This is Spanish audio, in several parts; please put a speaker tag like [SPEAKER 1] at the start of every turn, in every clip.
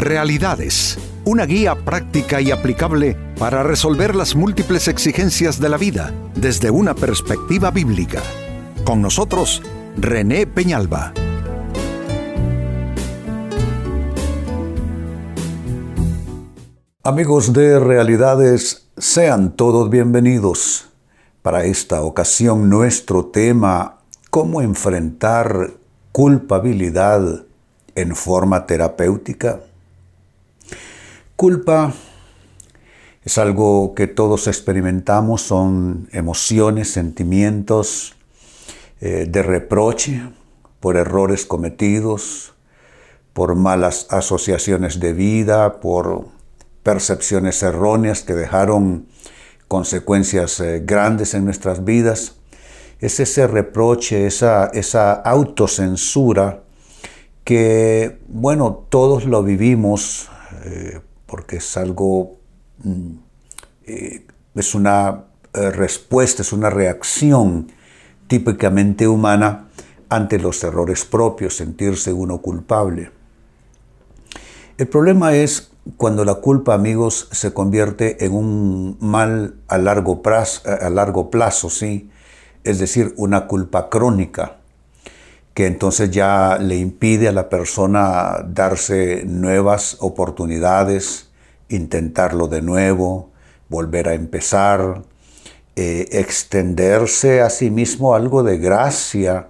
[SPEAKER 1] Realidades, una guía práctica y aplicable para resolver las múltiples exigencias de la vida desde una perspectiva bíblica. Con nosotros, René Peñalba.
[SPEAKER 2] Amigos de Realidades, sean todos bienvenidos. Para esta ocasión nuestro tema, ¿cómo enfrentar culpabilidad en forma terapéutica? Culpa es algo que todos experimentamos, son emociones, sentimientos eh, de reproche por errores cometidos, por malas asociaciones de vida, por percepciones erróneas que dejaron consecuencias eh, grandes en nuestras vidas. Es ese reproche, esa, esa autocensura que, bueno, todos lo vivimos eh, porque es algo, mm, eh, es una eh, respuesta, es una reacción típicamente humana ante los errores propios, sentirse uno culpable. El problema es cuando la culpa, amigos, se convierte en un mal a largo plazo, a largo plazo ¿sí? es decir, una culpa crónica que entonces ya le impide a la persona darse nuevas oportunidades, intentarlo de nuevo, volver a empezar, eh, extenderse a sí mismo algo de gracia,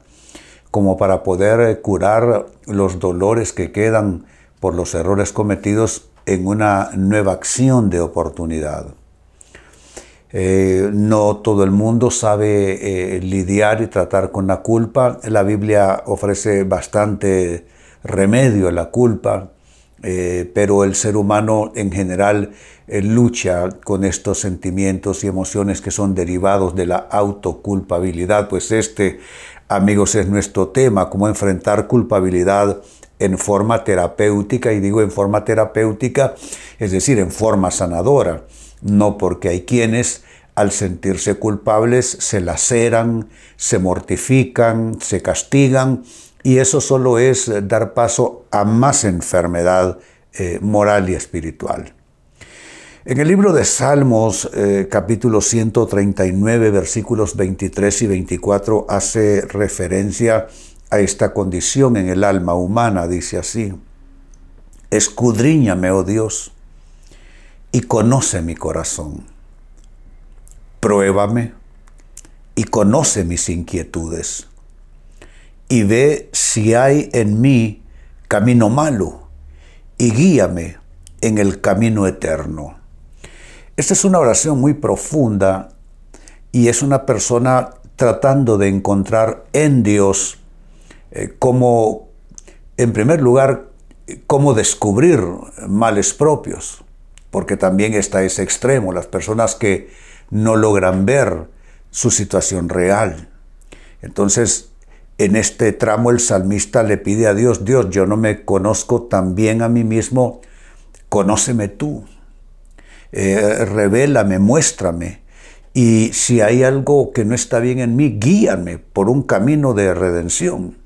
[SPEAKER 2] como para poder eh, curar los dolores que quedan por los errores cometidos en una nueva acción de oportunidad. Eh, no todo el mundo sabe eh, lidiar y tratar con la culpa. La Biblia ofrece bastante remedio a la culpa, eh, pero el ser humano en general lucha con estos sentimientos y emociones que son derivados de la autoculpabilidad. Pues este, amigos, es nuestro tema, cómo enfrentar culpabilidad en forma terapéutica, y digo en forma terapéutica, es decir, en forma sanadora no porque hay quienes al sentirse culpables se laceran, se mortifican, se castigan y eso solo es dar paso a más enfermedad eh, moral y espiritual. En el libro de Salmos, eh, capítulo 139, versículos 23 y 24, hace referencia a esta condición en el alma humana. Dice así, escudriñame, oh Dios, y conoce mi corazón. Pruébame y conoce mis inquietudes. Y ve si hay en mí camino malo y guíame en el camino eterno. Esta es una oración muy profunda y es una persona tratando de encontrar en Dios eh, cómo, en primer lugar, cómo descubrir males propios porque también está ese extremo, las personas que no logran ver su situación real. Entonces, en este tramo el salmista le pide a Dios, Dios, yo no me conozco tan bien a mí mismo, conóceme tú, eh, revélame, muéstrame. Y si hay algo que no está bien en mí, guíame por un camino de redención.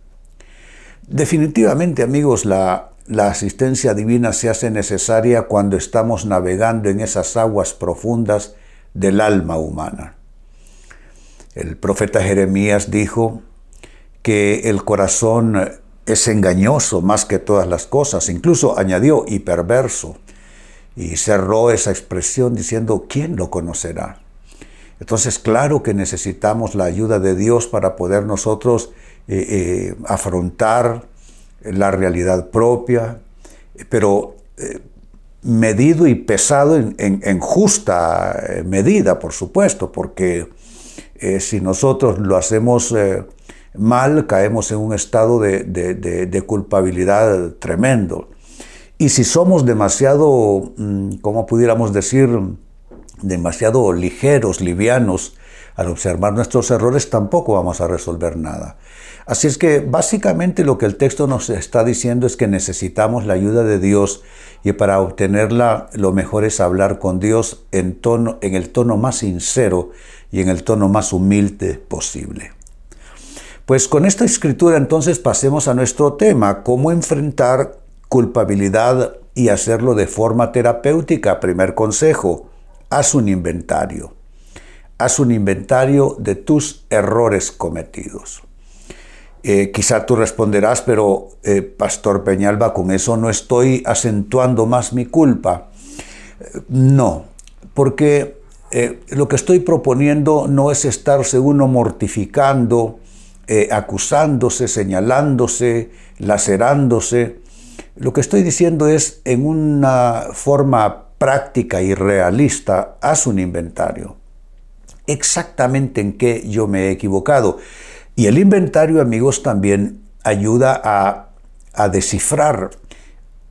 [SPEAKER 2] Definitivamente, amigos, la, la asistencia divina se hace necesaria cuando estamos navegando en esas aguas profundas del alma humana. El profeta Jeremías dijo que el corazón es engañoso más que todas las cosas, incluso añadió y perverso, y cerró esa expresión diciendo, ¿quién lo conocerá? Entonces, claro que necesitamos la ayuda de Dios para poder nosotros eh, eh, afrontar la realidad propia, pero eh, medido y pesado en, justa eh, medida, por supuesto, porque eh, si nosotros lo hacemos mal, caemos en un estado de, culpabilidad tremendo. Y si somos demasiado, mm, como pudiéramos decir, demasiado ligeros, livianos, al observar nuestros errores, tampoco vamos a resolver nada. Así es que básicamente lo que el texto nos está diciendo es que necesitamos la ayuda de Dios y para obtenerla lo mejor es hablar con Dios en, el tono más sincero y en el tono más humilde posible. Pues con esta escritura entonces pasemos a nuestro tema, cómo enfrentar culpabilidad y hacerlo de forma terapéutica. Primer consejo, haz un inventario. Haz un inventario de tus errores cometidos. Eh, quizá tú responderás, pero eh, Pastor Peñalba, con eso no estoy acentuando más mi culpa. no, porque eh, lo que estoy proponiendo no es estarse uno mortificando, acusándose, señalándose, lacerándose. Lo que estoy diciendo es, en una forma práctica y realista, haz un inventario. Exactamente en qué yo me he equivocado. Y el inventario, amigos, también ayuda a, descifrar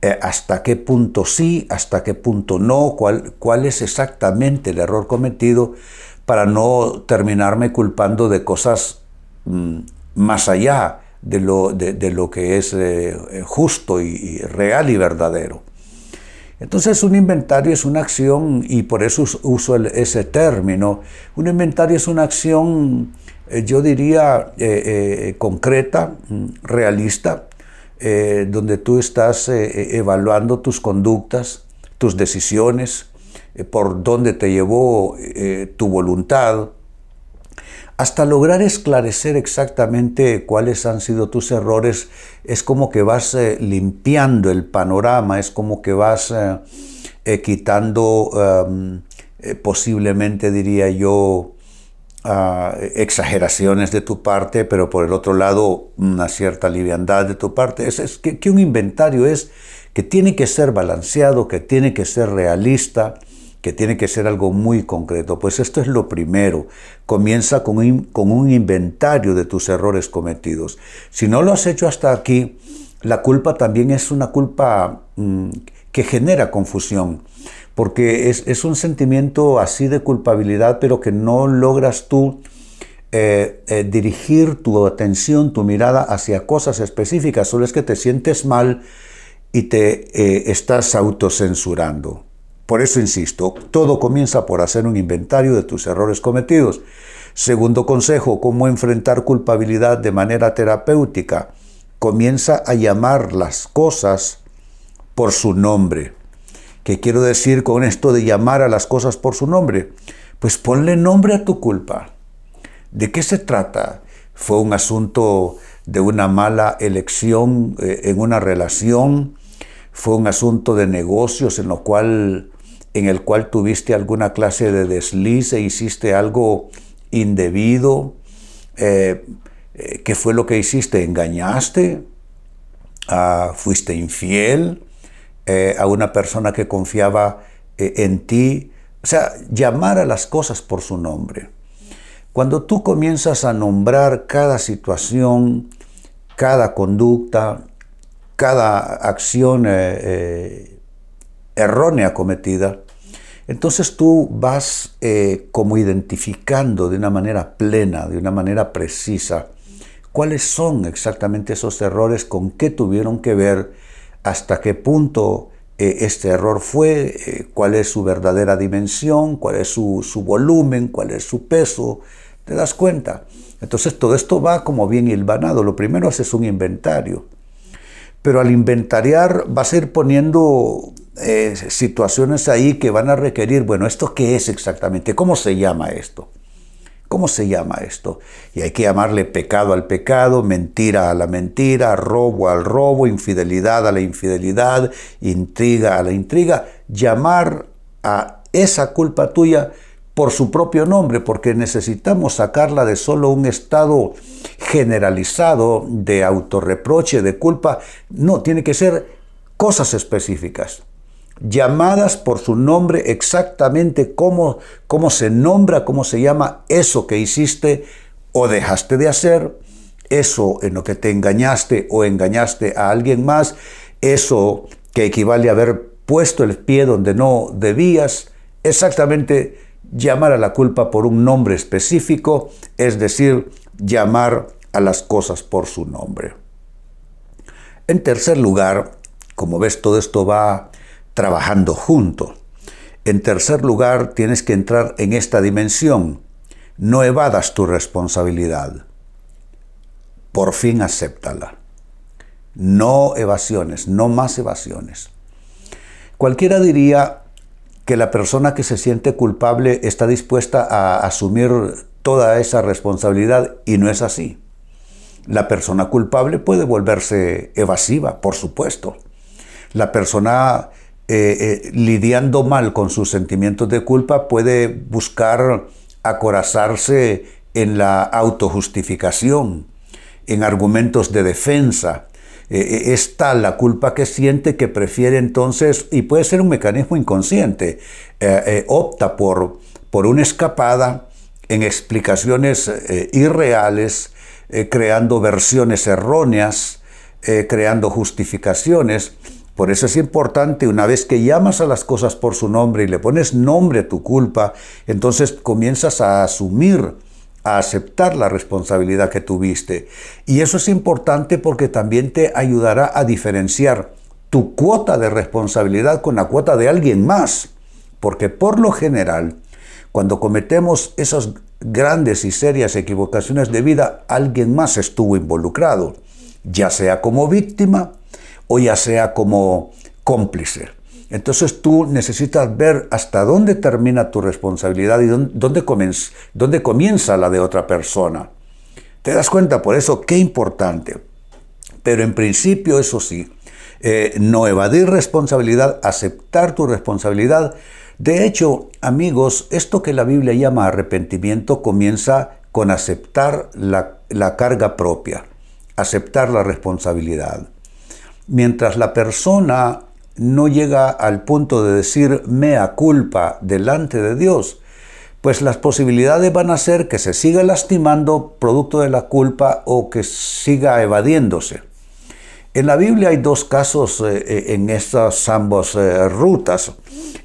[SPEAKER 2] eh, hasta qué punto sí, hasta qué punto no, cuál, cuál es exactamente el error cometido para no terminarme culpando de cosas mm, más allá de lo, de, lo que es eh, justo y, real y verdadero. Entonces un inventario es una acción, y por eso uso ese término, un inventario es una acción eh, yo diría, eh, eh, concreta, mm, realista, donde tú estás evaluando tus conductas, tus decisiones, por dónde te llevó tu voluntad, hasta lograr esclarecer exactamente cuáles han sido tus errores, es como que vas limpiando el panorama, es como que vas quitando em, posiblemente, diría yo, exageraciones de tu parte, pero por el otro lado una cierta liviandad de tu parte. Es, que, un inventario es que tiene que ser balanceado, que tiene que ser realista, que tiene que ser algo muy concreto. Pues esto es lo primero. Comienza con un, con un inventario de tus errores cometidos. Si no lo has hecho hasta aquí, la culpa también es una culpa mm, que genera confusión porque es, un sentimiento así de culpabilidad, pero que no logras tú eh, eh, dirigir tu atención, tu mirada hacia cosas específicas, solo es que te sientes mal y te eh, estás autocensurando. Por eso insisto, todo comienza por hacer un inventario de tus errores cometidos. Segundo consejo, cómo enfrentar culpabilidad de manera terapéutica. Comienza a llamar las cosas por su nombre. ¿Qué quiero decir con esto de llamar a las cosas por su nombre? Pues ponle nombre a tu culpa. ¿De qué se trata? ¿Fue un asunto de una mala elección eh, en una relación? ¿Fue un asunto de negocios en, lo cual, en el cual tuviste alguna clase de desliz e hiciste algo indebido? Eh, eh, ¿Qué fue lo que hiciste? ¿Engañaste? Ah, ¿Fuiste infiel? Eh, a una persona que confiaba en ti. O sea, llamar a las cosas por su nombre. Cuando tú comienzas a nombrar cada situación, cada conducta, cada acción errónea cometida, entonces tú vas como identificando de una manera plena, de una manera precisa, cuáles son exactamente esos errores, con qué tuvieron que ver hasta qué punto eh, este error fue, eh, cuál es su verdadera dimensión, cuál es su, volumen, cuál es su peso, te das cuenta. Entonces todo esto va como bien hilvanado. Lo primero haces un inventario, pero al inventariar vas a ir poniendo eh, situaciones ahí que van a requerir, bueno, ¿esto qué es exactamente? ¿Cómo se llama esto? ¿Cómo se llama esto? Y hay que llamarle pecado al pecado, mentira a la mentira, robo al robo, infidelidad a la infidelidad, intriga a la intriga. Llamar a esa culpa tuya por su propio nombre, porque necesitamos sacarla de solo un estado generalizado de autorreproche, de culpa. No, tiene que ser cosas específicas llamadas por su nombre exactamente cómo, cómo se nombra, cómo se llama eso que hiciste o dejaste de hacer, eso en lo que te engañaste o engañaste a alguien más, eso que equivale a haber puesto el pie donde no debías, exactamente llamar a la culpa por un nombre específico, es decir, llamar a las cosas por su nombre. En tercer lugar, como ves, todo esto va trabajando juntos. En tercer lugar, tienes que entrar en esta dimensión. No evadas tu responsabilidad. Por fin acéptala. No evasiones, no más evasiones. Cualquiera diría que la persona que se siente culpable está dispuesta a asumir toda esa responsabilidad y no es así. La persona culpable puede volverse evasiva, por supuesto. La persona eh, eh, lidiando mal con sus sentimientos de culpa puede buscar acorazarse en la autojustificación, en argumentos de defensa. Eh, es tal la culpa que siente que prefiere entonces, y puede ser un mecanismo inconsciente, opta por, por una escapada en explicaciones irreales, creando versiones erróneas, creando justificaciones por eso es importante, una vez que llamas a las cosas por su nombre y le pones nombre a tu culpa, entonces comienzas a asumir, a aceptar la responsabilidad que tuviste. Y eso es importante porque también te ayudará a diferenciar tu cuota de responsabilidad con la cuota de alguien más. Porque por lo general, cuando cometemos esas grandes y serias equivocaciones de vida, alguien más estuvo involucrado, ya sea como víctima, o ya sea como cómplice. Entonces tú necesitas ver hasta dónde termina tu responsabilidad y dónde, dónde comienza la de otra persona. ¿Te das cuenta? Por eso, qué importante. Pero en principio, eso sí, eh, no evadir responsabilidad, aceptar tu responsabilidad. De hecho, amigos, esto que la Biblia llama arrepentimiento comienza con aceptar la carga propia, aceptar la responsabilidad mientras la persona no llega al punto de decir mea culpa delante de Dios, pues las posibilidades van a ser que se siga lastimando producto de la culpa o que siga evadiéndose. En la Biblia hay dos casos eh, eh, en estas ambas eh, rutas.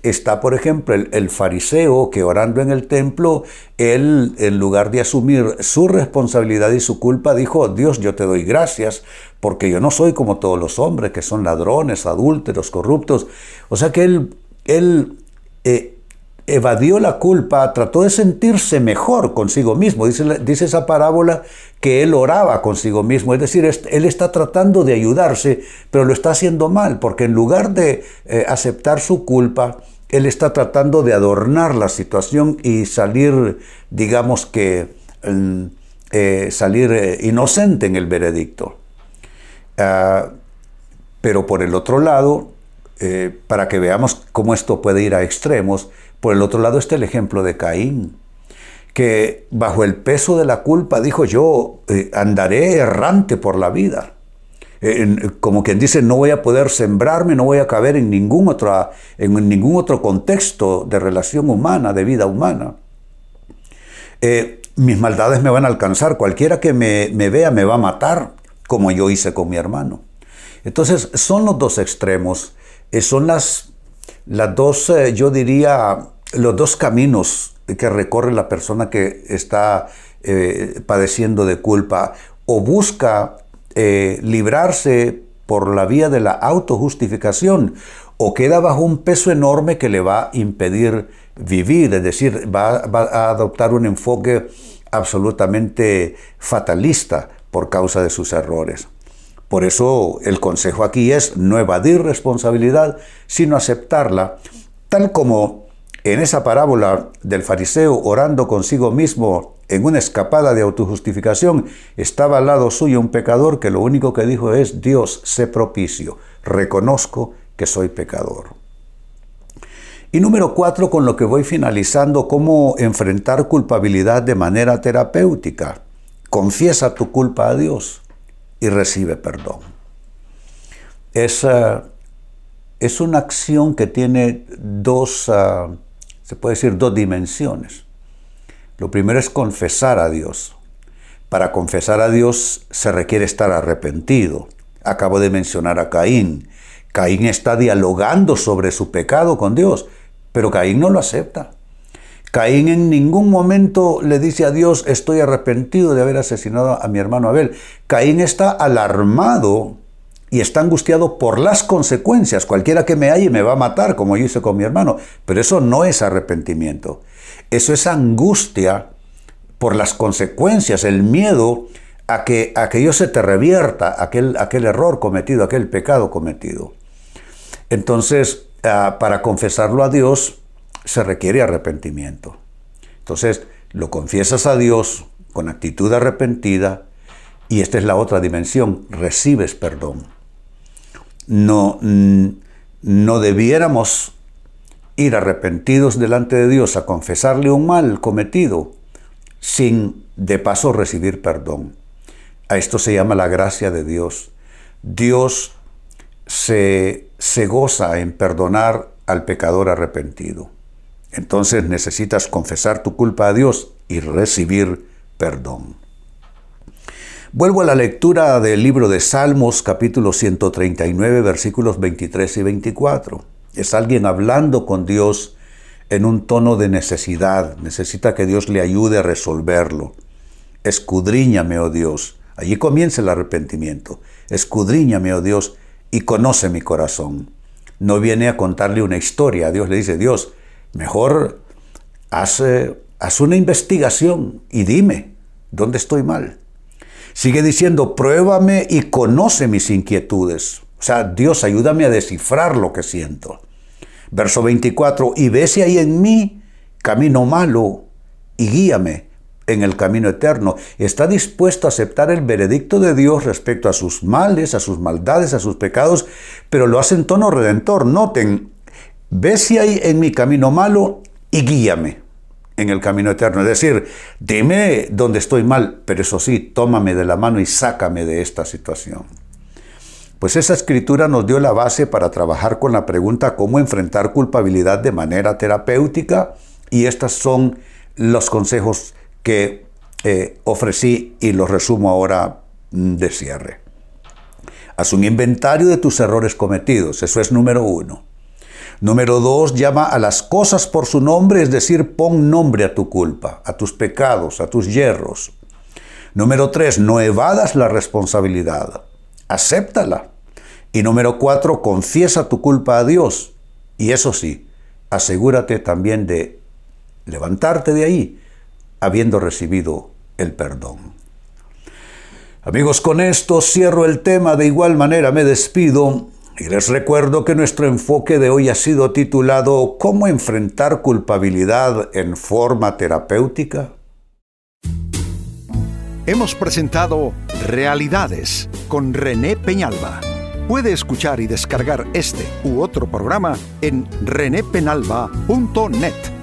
[SPEAKER 2] Está, por ejemplo, el, fariseo que orando en el templo, él, en lugar de asumir su responsabilidad y su culpa, dijo, Dios, yo te doy gracias, porque yo no soy como todos los hombres, que son ladrones, adúlteros, corruptos. O sea que él, él evadió la culpa, trató de sentirse mejor consigo mismo. Dice, dice, esa parábola que él oraba consigo mismo, es decir, él está tratando de ayudarse, pero lo está haciendo mal, porque en lugar de eh, aceptar su culpa, él está tratando de adornar la situación y salir, digamos que, eh, salir eh, inocente en el veredicto. Ah, pero por el otro lado, para que veamos cómo esto puede ir a extremos, por el otro lado está el ejemplo de Caín, que bajo el peso de la culpa dijo yo eh, andaré errante por la vida. como quien dice, no voy a poder sembrarme, no voy a caber en ningún, otro, en ningún otro contexto de relación humana, de vida humana. Eh, mis maldades me van a alcanzar, cualquiera que me, me vea me va a matar, como yo hice con mi hermano. Entonces, son los dos extremos, eh, son las las dos, eh, yo diría, los dos caminos que recorre la persona que está eh, padeciendo de culpa o busca eh, librarse por la vía de la autojustificación o queda bajo un peso enorme que le va a impedir vivir, es decir, va, va a adoptar un enfoque absolutamente fatalista por causa de sus errores. Por eso el consejo aquí es no evadir responsabilidad, sino aceptarla, tal como en esa parábola del fariseo orando consigo mismo en una escapada de autojustificación, estaba al lado suyo un pecador que lo único que dijo es, Dios, sé propicio, reconozco que soy pecador. Y número cuatro, con lo que voy finalizando, cómo enfrentar culpabilidad de manera terapéutica. Confiesa tu culpa a Dios y recibe perdón. Es, es una acción que tiene dos, ah, se puede decir, dos dimensiones. Lo primero es confesar a Dios. Para confesar a Dios se requiere estar arrepentido. Acabo de mencionar a Caín. Caín está dialogando sobre su pecado con Dios, pero Caín no lo acepta. Caín en ningún momento le dice a Dios, estoy arrepentido de haber asesinado a mi hermano Abel. Caín está alarmado y está angustiado por las consecuencias. Cualquiera que me halle me va a matar, como yo hice con mi hermano. Pero eso no es arrepentimiento. Eso es angustia por las consecuencias, el miedo a que aquello se te revierta, aquel, aquel error cometido, aquel pecado cometido. Entonces, ah, para confesarlo a Dios se requiere arrepentimiento. Entonces, lo confiesas a Dios con actitud arrepentida y esta es la otra dimensión, recibes perdón. No, no debiéramos ir arrepentidos delante de Dios a confesarle un mal cometido sin de paso recibir perdón. A esto se llama la gracia de Dios. Dios se, se goza en perdonar al pecador arrepentido. Entonces necesitas confesar tu culpa a Dios y recibir perdón. Vuelvo a la lectura del libro de Salmos capítulo 139 versículos 23 y 24. Es alguien hablando con Dios en un tono de necesidad. Necesita que Dios le ayude a resolverlo. Escudriñame, oh Dios. Allí comienza el arrepentimiento. Escudriñame, oh Dios, y conoce mi corazón. No viene a contarle una historia. Dios le dice, Dios, mejor haz, haz una investigación y dime dónde estoy mal. Sigue diciendo, pruébame y conoce mis inquietudes. O sea, Dios, ayúdame a descifrar lo que siento. Verso 24, y ve si hay en mí camino malo y guíame en el camino eterno. Está dispuesto a aceptar el veredicto de Dios respecto a sus males, a sus maldades, a sus pecados, pero lo hace en tono redentor. Noten, ve si hay en mi camino malo y guíame en el camino eterno. Es decir, dime dónde estoy mal, pero eso sí, tómame de la mano y sácame de esta situación. Pues esa escritura nos dio la base para trabajar con la pregunta cómo enfrentar culpabilidad de manera terapéutica y estos son los consejos que eh, ofrecí y los resumo ahora mm, de cierre. Haz un inventario de tus errores cometidos, eso es número uno. Número dos, llama a las cosas por su nombre, es decir, pon nombre a tu culpa, a tus pecados, a tus hierros. Número tres, no evadas la responsabilidad, acéptala. Y número cuatro, confiesa tu culpa a Dios. Y eso sí, asegúrate también de levantarte de ahí, habiendo recibido el perdón. Amigos, con esto cierro el tema, de igual manera me despido y les recuerdo que nuestro enfoque de hoy ha sido titulado ¿Cómo enfrentar culpabilidad en forma terapéutica?
[SPEAKER 1] Hemos presentado Realidades con René Peñalba. Puede escuchar y descargar este u otro programa en renépenalba.net.